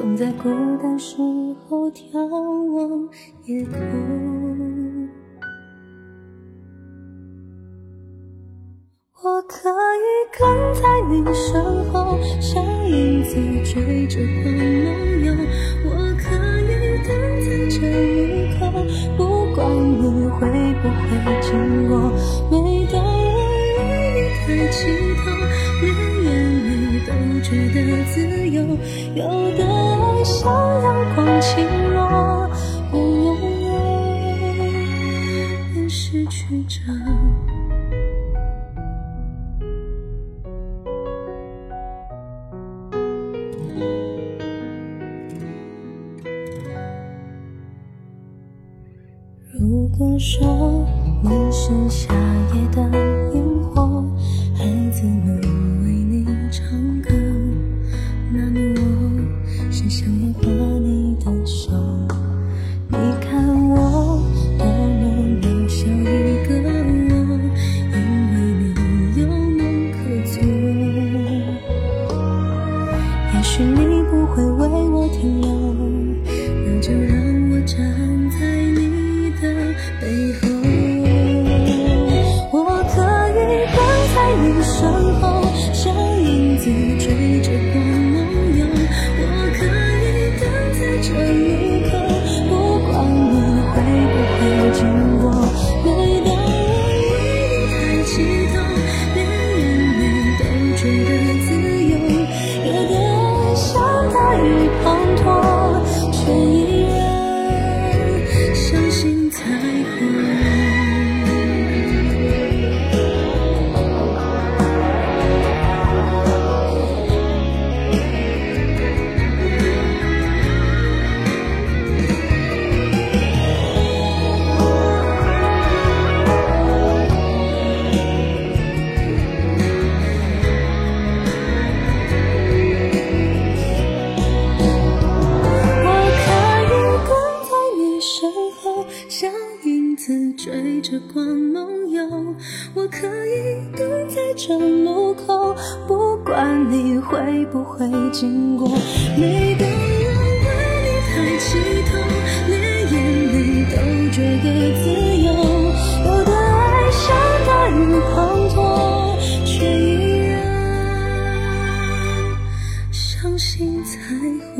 总在孤单时候眺望夜空。我可以跟在你身后，像影子追着光梦游。我可以等在这路口，不管你会不会经过。每当我为你抬起头，连眼泪都觉得自由。有的像阳光倾落，愿拥有，愿失去着。如果说你是夏夜的许你不会为我停留，那就让我站在你的背后。我可以跟在你身追着光梦游，我可以等在这路口，不管你会不会经过。每个人为你抬起头，连眼泪都觉得自由。有的爱像大雨滂沱，却依然相信彩虹。